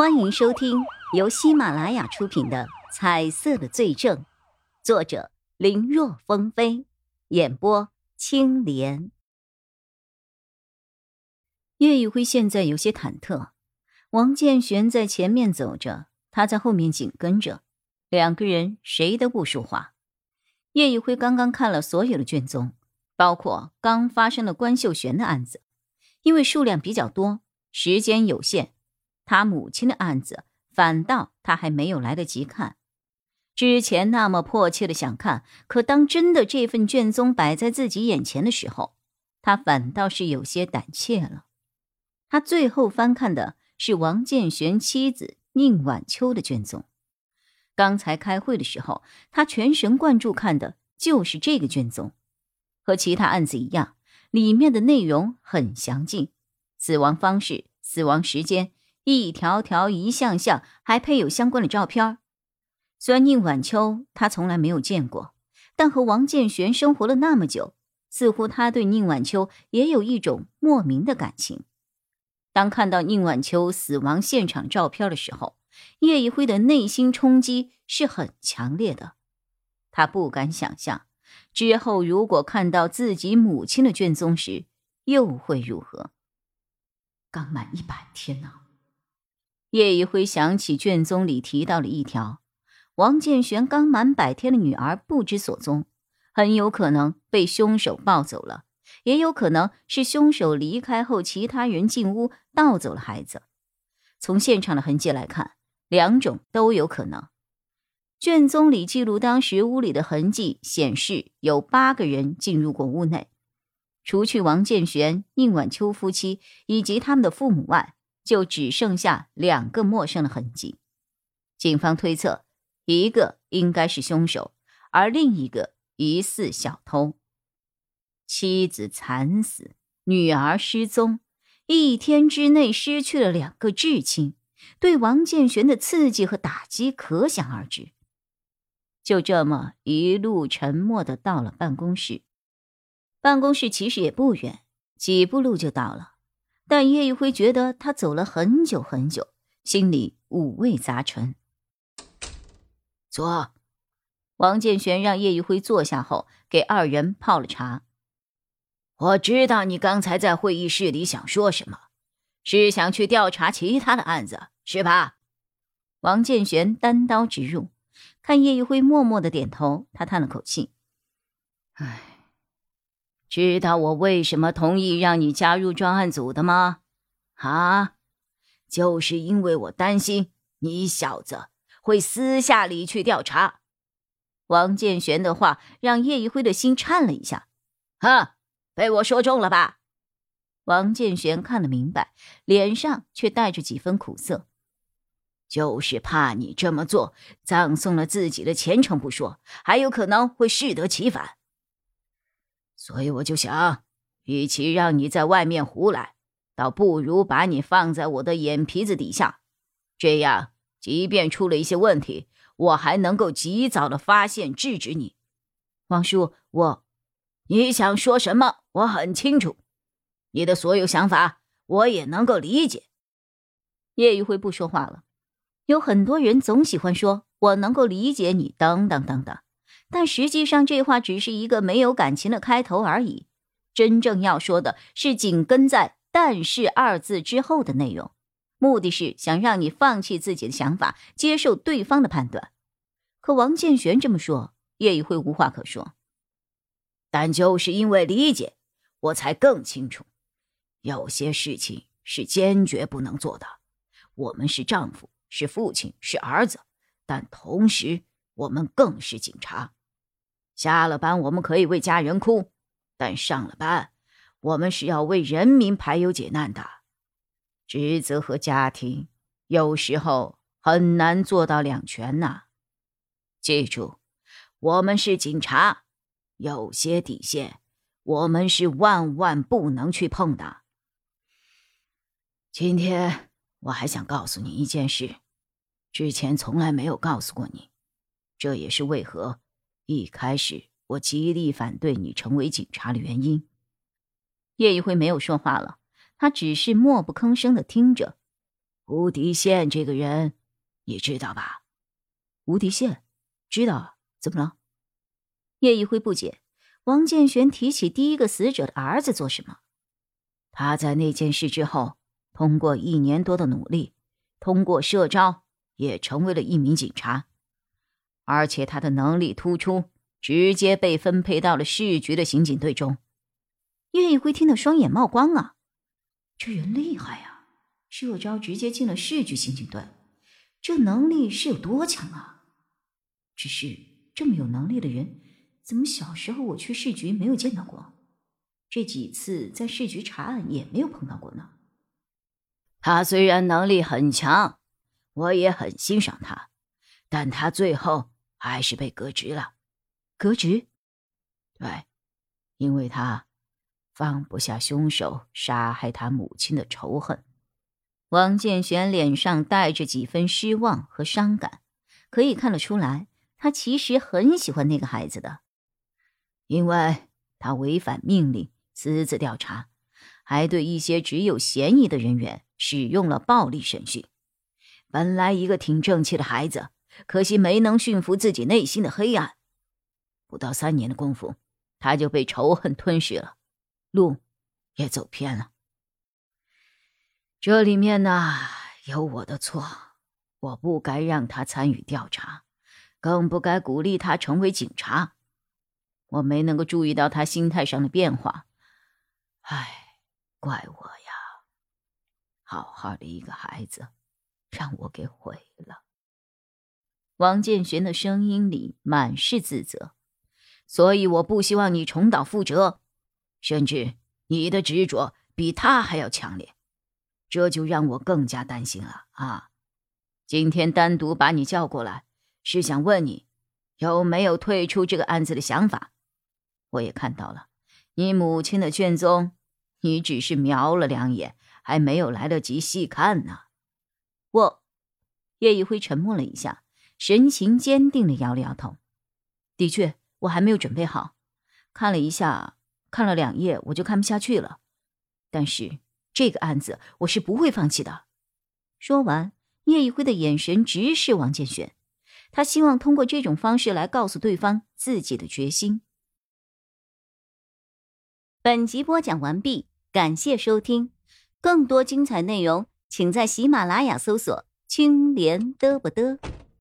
欢迎收听由喜马拉雅出品的《彩色的罪证》，作者林若风飞，演播青莲。叶宇辉现在有些忐忑，王建玄在前面走着，他在后面紧跟着，两个人谁都不说话。叶宇辉刚刚看了所有的卷宗，包括刚发生的关秀璇的案子，因为数量比较多，时间有限。他母亲的案子，反倒他还没有来得及看。之前那么迫切的想看，可当真的这份卷宗摆在自己眼前的时候，他反倒是有些胆怯了。他最后翻看的是王建玄妻子宁晚秋的卷宗。刚才开会的时候，他全神贯注看的就是这个卷宗。和其他案子一样，里面的内容很详尽，死亡方式、死亡时间。一条条、一项项，还配有相关的照片。虽然宁晚秋他从来没有见过，但和王建玄生活了那么久，似乎他对宁晚秋也有一种莫名的感情。当看到宁晚秋死亡现场照片的时候，叶一辉的内心冲击是很强烈的。他不敢想象，之后如果看到自己母亲的卷宗时，又会如何。刚满一百天呢。叶一辉想起卷宗里提到了一条：王建玄刚满百天的女儿不知所踪，很有可能被凶手抱走了，也有可能是凶手离开后，其他人进屋盗走了孩子。从现场的痕迹来看，两种都有可能。卷宗里记录当时屋里的痕迹显示，有八个人进入过屋内，除去王建玄、宁晚秋夫妻以及他们的父母外。就只剩下两个陌生的痕迹，警方推测，一个应该是凶手，而另一个疑似小偷。妻子惨死，女儿失踪，一天之内失去了两个至亲，对王建玄的刺激和打击可想而知。就这么一路沉默的到了办公室，办公室其实也不远，几步路就到了。但叶一辉觉得他走了很久很久，心里五味杂陈。坐。王建玄让叶一辉坐下后，给二人泡了茶。我知道你刚才在会议室里想说什么，是想去调查其他的案子，是吧？王建玄单刀直入，看叶一辉默默的点头，他叹了口气：“唉。”知道我为什么同意让你加入专案组的吗？啊，就是因为我担心你小子会私下里去调查。王建玄的话让叶一辉的心颤了一下。哼，被我说中了吧？王建玄看得明白，脸上却带着几分苦涩。就是怕你这么做，葬送了自己的前程不说，还有可能会适得其反。所以我就想，与其让你在外面胡来，倒不如把你放在我的眼皮子底下，这样，即便出了一些问题，我还能够及早的发现制止你。王叔，我，你想说什么？我很清楚，你的所有想法我也能够理解。叶玉辉不说话了。有很多人总喜欢说“我能够理解你”，等等等等。但实际上，这话只是一个没有感情的开头而已。真正要说的是紧跟在“但是”二字之后的内容，目的是想让你放弃自己的想法，接受对方的判断。可王建玄这么说，叶一辉无话可说。但就是因为理解，我才更清楚，有些事情是坚决不能做的。我们是丈夫，是父亲，是儿子，但同时，我们更是警察。下了班，我们可以为家人哭，但上了班，我们是要为人民排忧解难的。职责和家庭有时候很难做到两全呐。记住，我们是警察，有些底线我们是万万不能去碰的。今天我还想告诉你一件事，之前从来没有告诉过你，这也是为何。一开始我极力反对你成为警察的原因。叶一辉没有说话了，他只是默不吭声的听着。吴迪宪这个人，你知道吧？吴迪宪，知道。怎么了？叶一辉不解，王建玄提起第一个死者的儿子做什么？他在那件事之后，通过一年多的努力，通过社招，也成为了一名警察，而且他的能力突出，直接被分配到了市局的刑警队中。叶一辉听得双眼冒光啊！这人厉害呀，这招直接进了市局刑警队，这能力是有多强啊？只是。这么有能力的人，怎么小时候我去市局没有见到过？这几次在市局查案也没有碰到过呢。他虽然能力很强，我也很欣赏他，但他最后还是被革职了。革职？对，因为他放不下凶手杀害他母亲的仇恨。王建玄脸上带着几分失望和伤感，可以看得出来。他其实很喜欢那个孩子的，因为他违反命令，私自调查，还对一些只有嫌疑的人员使用了暴力审讯。本来一个挺正气的孩子，可惜没能驯服自己内心的黑暗。不到三年的功夫，他就被仇恨吞噬了，路也走偏了。这里面呢有我的错，我不该让他参与调查。更不该鼓励他成为警察，我没能够注意到他心态上的变化，唉，怪我呀！好好的一个孩子，让我给毁了。王建玄的声音里满是自责，所以我不希望你重蹈覆辙，甚至你的执着比他还要强烈，这就让我更加担心了啊！今天单独把你叫过来。是想问你，有没有退出这个案子的想法？我也看到了你母亲的卷宗，你只是瞄了两眼，还没有来得及细看呢。我，叶一辉沉默了一下，神情坚定的摇了摇头。的确，我还没有准备好。看了一下，看了两页，我就看不下去了。但是这个案子，我是不会放弃的。说完，叶一辉的眼神直视王建选。他希望通过这种方式来告诉对方自己的决心。本集播讲完毕，感谢收听，更多精彩内容请在喜马拉雅搜索“青莲嘚不嘚”。